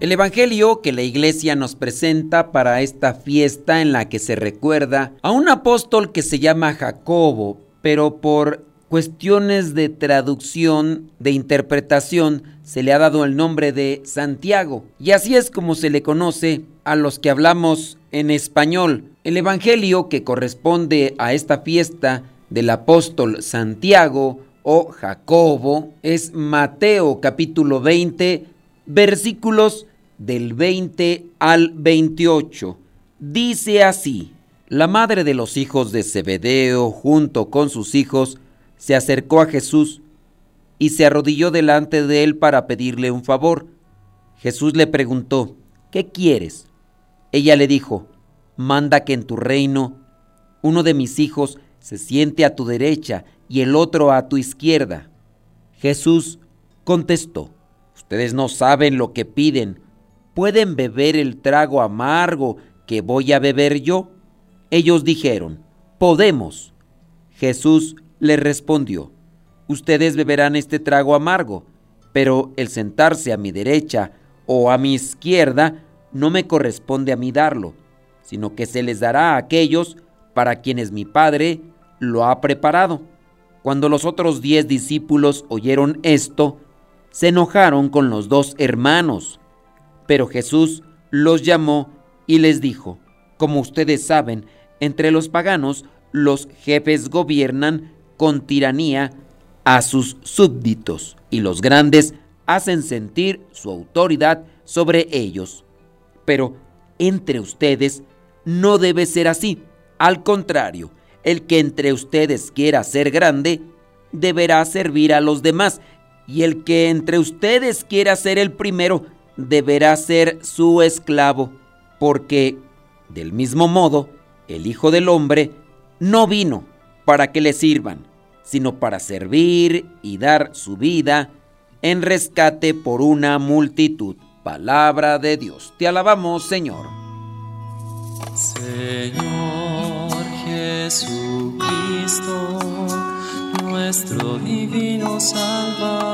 El Evangelio que la iglesia nos presenta para esta fiesta en la que se recuerda a un apóstol que se llama Jacobo, pero por cuestiones de traducción, de interpretación, se le ha dado el nombre de Santiago. Y así es como se le conoce a los que hablamos en español. El Evangelio que corresponde a esta fiesta del apóstol Santiago o Jacobo es Mateo capítulo 20 versículos del 20 al 28. Dice así, la madre de los hijos de Zebedeo junto con sus hijos se acercó a Jesús y se arrodilló delante de él para pedirle un favor. Jesús le preguntó, ¿qué quieres? Ella le dijo, manda que en tu reino uno de mis hijos se siente a tu derecha y el otro a tu izquierda. Jesús contestó, ustedes no saben lo que piden ¿pueden beber el trago amargo que voy a beber yo? Ellos dijeron, podemos. Jesús les respondió, ustedes beberán este trago amargo, pero el sentarse a mi derecha o a mi izquierda no me corresponde a mí darlo, sino que se les dará a aquellos para quienes mi Padre lo ha preparado. Cuando los otros diez discípulos oyeron esto, se enojaron con los dos hermanos. Pero Jesús los llamó y les dijo, como ustedes saben, entre los paganos los jefes gobiernan con tiranía a sus súbditos y los grandes hacen sentir su autoridad sobre ellos. Pero entre ustedes no debe ser así. Al contrario, el que entre ustedes quiera ser grande, deberá servir a los demás, y el que entre ustedes quiera ser el primero, deberá ser su esclavo, porque, del mismo modo, el Hijo del Hombre no vino para que le sirvan, sino para servir y dar su vida en rescate por una multitud. Palabra de Dios. Te alabamos, Señor. Señor Jesucristo, nuestro divino Salvador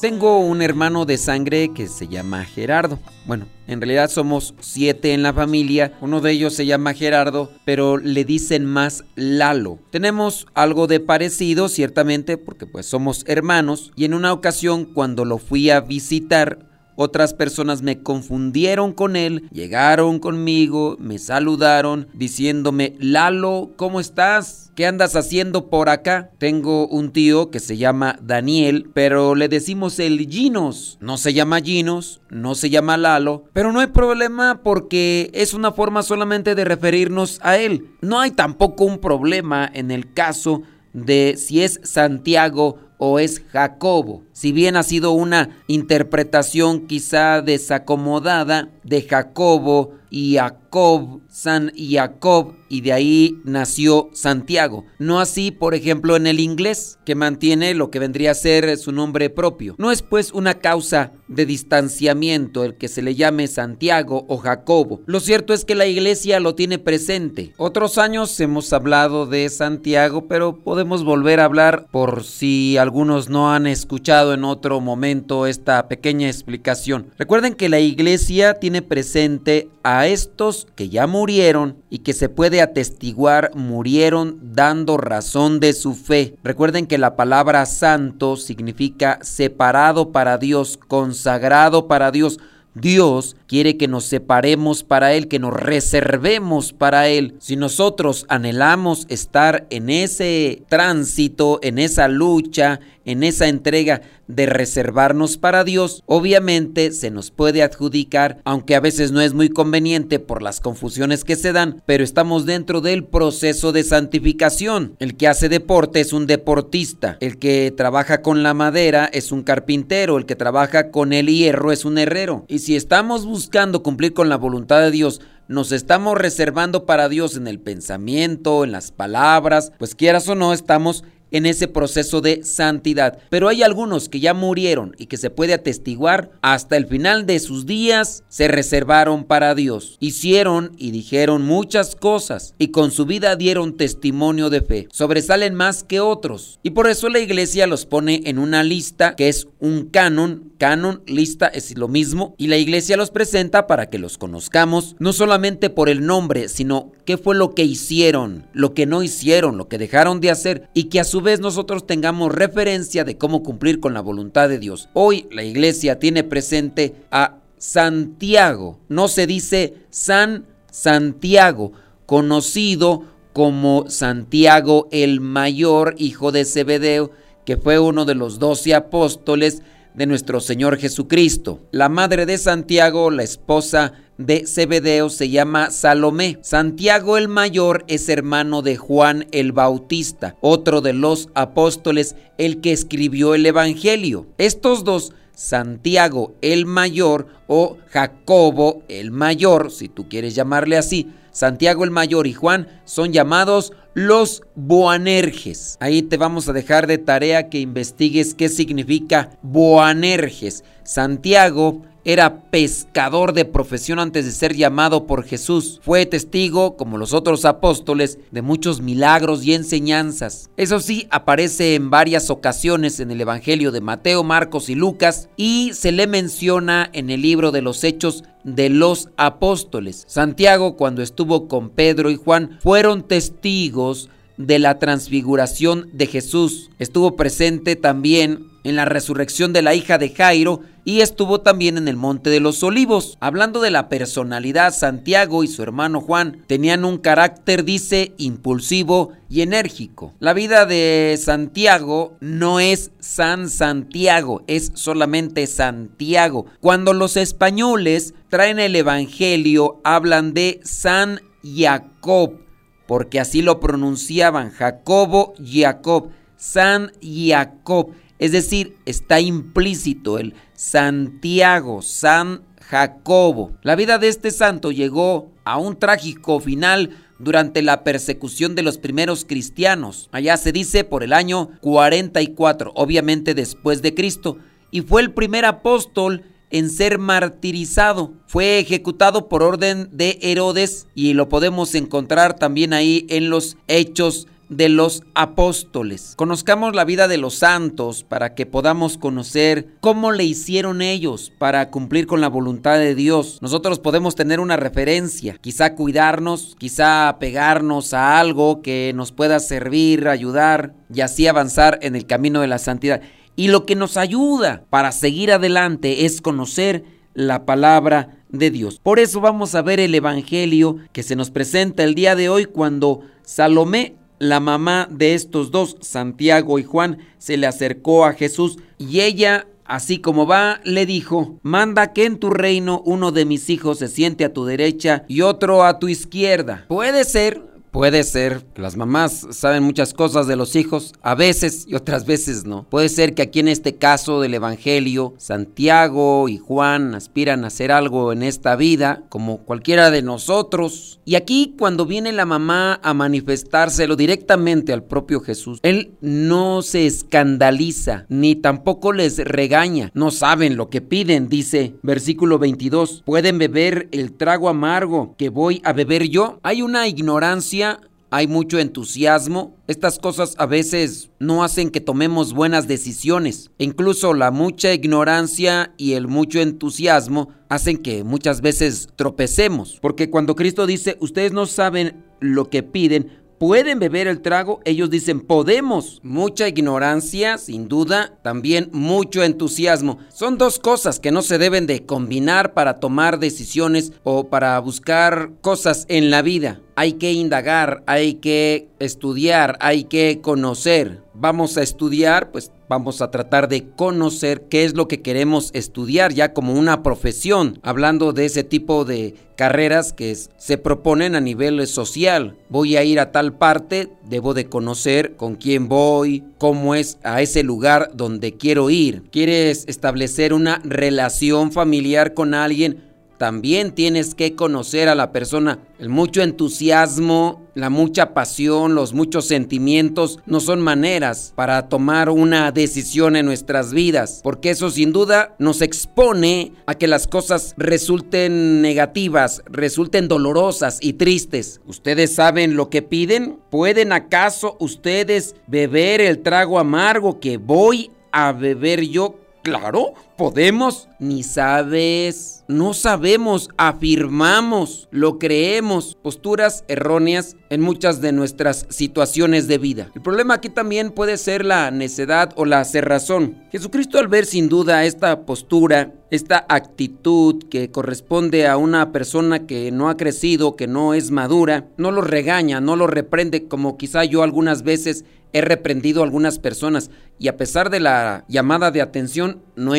Tengo un hermano de sangre que se llama Gerardo. Bueno, en realidad somos siete en la familia. Uno de ellos se llama Gerardo, pero le dicen más Lalo. Tenemos algo de parecido, ciertamente, porque pues somos hermanos. Y en una ocasión, cuando lo fui a visitar, otras personas me confundieron con él, llegaron conmigo, me saludaron diciéndome, Lalo, ¿cómo estás? ¿Qué andas haciendo por acá? Tengo un tío que se llama Daniel, pero le decimos el Ginos. No se llama Ginos, no se llama Lalo, pero no hay problema porque es una forma solamente de referirnos a él. No hay tampoco un problema en el caso de si es Santiago o es Jacobo. Si bien ha sido una interpretación quizá desacomodada de Jacobo y Jacobo, Jacob, San Jacob, y de ahí nació Santiago. No así, por ejemplo, en el inglés, que mantiene lo que vendría a ser su nombre propio. No es pues una causa de distanciamiento el que se le llame Santiago o Jacobo. Lo cierto es que la iglesia lo tiene presente. Otros años hemos hablado de Santiago, pero podemos volver a hablar por si algunos no han escuchado en otro momento esta pequeña explicación. Recuerden que la iglesia tiene presente a estos que ya murieron y que se puede atestiguar murieron dando razón de su fe. Recuerden que la palabra santo significa separado para Dios, consagrado para Dios. Dios quiere que nos separemos para Él, que nos reservemos para Él. Si nosotros anhelamos estar en ese tránsito, en esa lucha, en esa entrega de reservarnos para Dios, obviamente se nos puede adjudicar, aunque a veces no es muy conveniente por las confusiones que se dan, pero estamos dentro del proceso de santificación. El que hace deporte es un deportista, el que trabaja con la madera es un carpintero, el que trabaja con el hierro es un herrero. Y si estamos buscando cumplir con la voluntad de Dios, nos estamos reservando para Dios en el pensamiento, en las palabras, pues quieras o no, estamos en ese proceso de santidad. Pero hay algunos que ya murieron y que se puede atestiguar hasta el final de sus días se reservaron para Dios. Hicieron y dijeron muchas cosas y con su vida dieron testimonio de fe. Sobresalen más que otros. Y por eso la iglesia los pone en una lista que es un canon. Canon, lista es lo mismo. Y la iglesia los presenta para que los conozcamos, no solamente por el nombre, sino qué fue lo que hicieron, lo que no hicieron, lo que dejaron de hacer y que a su vez nosotros tengamos referencia de cómo cumplir con la voluntad de Dios. Hoy la iglesia tiene presente a Santiago, no se dice San Santiago, conocido como Santiago el Mayor, hijo de Zebedeo, que fue uno de los doce apóstoles de nuestro Señor Jesucristo. La madre de Santiago, la esposa de Zebedeo se llama Salomé. Santiago el mayor es hermano de Juan el Bautista, otro de los apóstoles, el que escribió el Evangelio. Estos dos, Santiago el mayor o Jacobo el mayor, si tú quieres llamarle así, Santiago el mayor y Juan son llamados los Boanerges. Ahí te vamos a dejar de tarea que investigues qué significa Boanerges. Santiago era pescador de profesión antes de ser llamado por Jesús. Fue testigo, como los otros apóstoles, de muchos milagros y enseñanzas. Eso sí, aparece en varias ocasiones en el Evangelio de Mateo, Marcos y Lucas y se le menciona en el libro de los Hechos de los Apóstoles. Santiago, cuando estuvo con Pedro y Juan, fueron testigos de la transfiguración de Jesús. Estuvo presente también en la resurrección de la hija de Jairo y estuvo también en el Monte de los Olivos. Hablando de la personalidad, Santiago y su hermano Juan tenían un carácter, dice, impulsivo y enérgico. La vida de Santiago no es San Santiago, es solamente Santiago. Cuando los españoles traen el Evangelio, hablan de San Jacob, porque así lo pronunciaban, Jacobo Jacob, San Jacob. Es decir, está implícito el Santiago, San Jacobo. La vida de este santo llegó a un trágico final durante la persecución de los primeros cristianos. Allá se dice por el año 44, obviamente después de Cristo, y fue el primer apóstol en ser martirizado. Fue ejecutado por orden de Herodes y lo podemos encontrar también ahí en los hechos de los apóstoles. Conozcamos la vida de los santos para que podamos conocer cómo le hicieron ellos para cumplir con la voluntad de Dios. Nosotros podemos tener una referencia, quizá cuidarnos, quizá pegarnos a algo que nos pueda servir, ayudar y así avanzar en el camino de la santidad. Y lo que nos ayuda para seguir adelante es conocer la palabra de Dios. Por eso vamos a ver el Evangelio que se nos presenta el día de hoy cuando Salomé la mamá de estos dos, Santiago y Juan, se le acercó a Jesús y ella, así como va, le dijo, manda que en tu reino uno de mis hijos se siente a tu derecha y otro a tu izquierda. Puede ser Puede ser que las mamás saben muchas cosas de los hijos, a veces y otras veces no. Puede ser que aquí en este caso del Evangelio, Santiago y Juan aspiran a hacer algo en esta vida, como cualquiera de nosotros. Y aquí cuando viene la mamá a manifestárselo directamente al propio Jesús, él no se escandaliza, ni tampoco les regaña. No saben lo que piden, dice versículo 22. Pueden beber el trago amargo que voy a beber yo. Hay una ignorancia hay mucho entusiasmo. Estas cosas a veces no hacen que tomemos buenas decisiones. incluso la mucha ignorancia y el mucho entusiasmo hacen que muchas veces tropecemos. Porque cuando Cristo dice, ustedes no saben lo que piden, pueden beber el trago, ellos dicen podemos. Mucha ignorancia, sin duda, también mucho entusiasmo. Son dos cosas que no se deben de combinar para tomar decisiones o para buscar cosas en la vida. Hay que indagar, hay que estudiar, hay que conocer. Vamos a estudiar, pues vamos a tratar de conocer qué es lo que queremos estudiar ya como una profesión, hablando de ese tipo de carreras que se proponen a nivel social. Voy a ir a tal parte, debo de conocer con quién voy, cómo es a ese lugar donde quiero ir. ¿Quieres establecer una relación familiar con alguien? También tienes que conocer a la persona. El mucho entusiasmo, la mucha pasión, los muchos sentimientos no son maneras para tomar una decisión en nuestras vidas, porque eso sin duda nos expone a que las cosas resulten negativas, resulten dolorosas y tristes. ¿Ustedes saben lo que piden? ¿Pueden acaso ustedes beber el trago amargo que voy a beber yo Claro, podemos. Ni sabes. No sabemos, afirmamos, lo creemos. Posturas erróneas en muchas de nuestras situaciones de vida. El problema aquí también puede ser la necedad o la cerrazón. Jesucristo al ver sin duda esta postura, esta actitud que corresponde a una persona que no ha crecido, que no es madura, no lo regaña, no lo reprende como quizá yo algunas veces he reprendido a algunas personas y a pesar de la llamada de atención no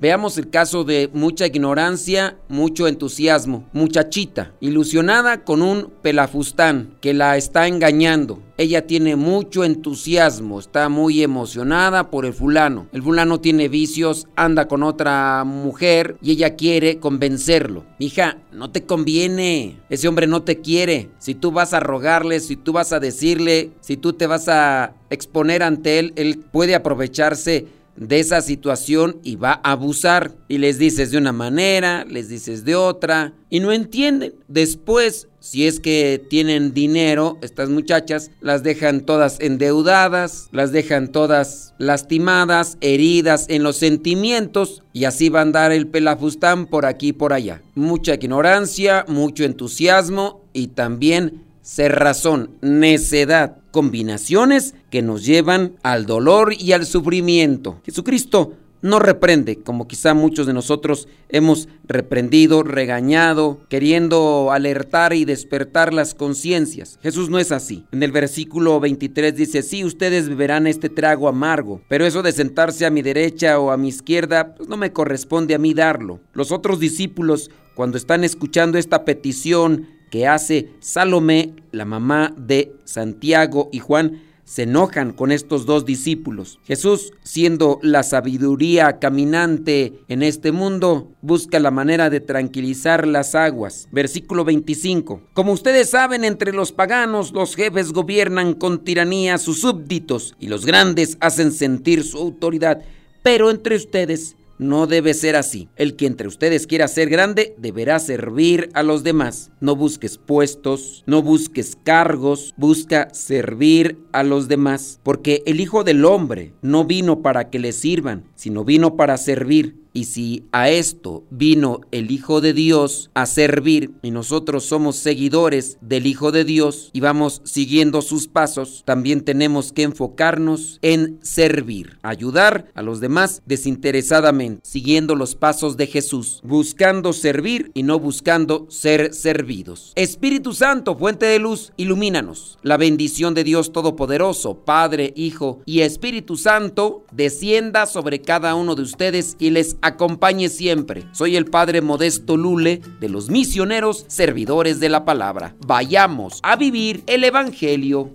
Veamos el caso de mucha ignorancia, mucho entusiasmo. Muchachita, ilusionada con un pelafustán que la está engañando. Ella tiene mucho entusiasmo, está muy emocionada por el fulano. El fulano tiene vicios, anda con otra mujer y ella quiere convencerlo. Hija, no te conviene. Ese hombre no te quiere. Si tú vas a rogarle, si tú vas a decirle, si tú te vas a exponer ante él, él puede aprovecharse de esa situación y va a abusar. Y les dices de una manera, les dices de otra, y no entienden. Después, si es que tienen dinero, estas muchachas las dejan todas endeudadas, las dejan todas lastimadas, heridas en los sentimientos, y así van a andar el pelafustán por aquí y por allá. Mucha ignorancia, mucho entusiasmo y también cerrazón, necedad, combinaciones que nos llevan al dolor y al sufrimiento. Jesucristo no reprende, como quizá muchos de nosotros hemos reprendido, regañado, queriendo alertar y despertar las conciencias. Jesús no es así. En el versículo 23 dice, sí, ustedes beberán este trago amargo, pero eso de sentarse a mi derecha o a mi izquierda, pues no me corresponde a mí darlo. Los otros discípulos, cuando están escuchando esta petición, que hace Salomé, la mamá de Santiago y Juan, se enojan con estos dos discípulos. Jesús, siendo la sabiduría caminante en este mundo, busca la manera de tranquilizar las aguas. Versículo 25. Como ustedes saben, entre los paganos los jefes gobiernan con tiranía a sus súbditos y los grandes hacen sentir su autoridad, pero entre ustedes no debe ser así. El que entre ustedes quiera ser grande deberá servir a los demás. No busques puestos, no busques cargos, busca servir a los demás. Porque el Hijo del Hombre no vino para que le sirvan, sino vino para servir y si a esto vino el Hijo de Dios a servir y nosotros somos seguidores del Hijo de Dios y vamos siguiendo sus pasos, también tenemos que enfocarnos en servir, ayudar a los demás desinteresadamente, siguiendo los pasos de Jesús, buscando servir y no buscando ser servidos. Espíritu Santo, fuente de luz, ilumínanos. La bendición de Dios Todopoderoso, Padre, Hijo y Espíritu Santo, descienda sobre cada uno de ustedes y les acompañe siempre. Soy el Padre Modesto Lule de los misioneros servidores de la palabra. Vayamos a vivir el Evangelio.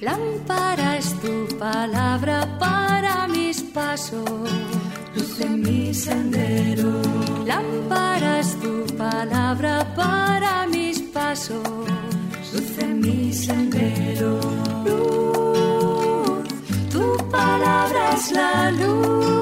Lámpara es tu palabra para mis pasos, luz en mi sendero. Lámpara es tu palabra para mis pasos, luz en mi sendero palabra es la luz.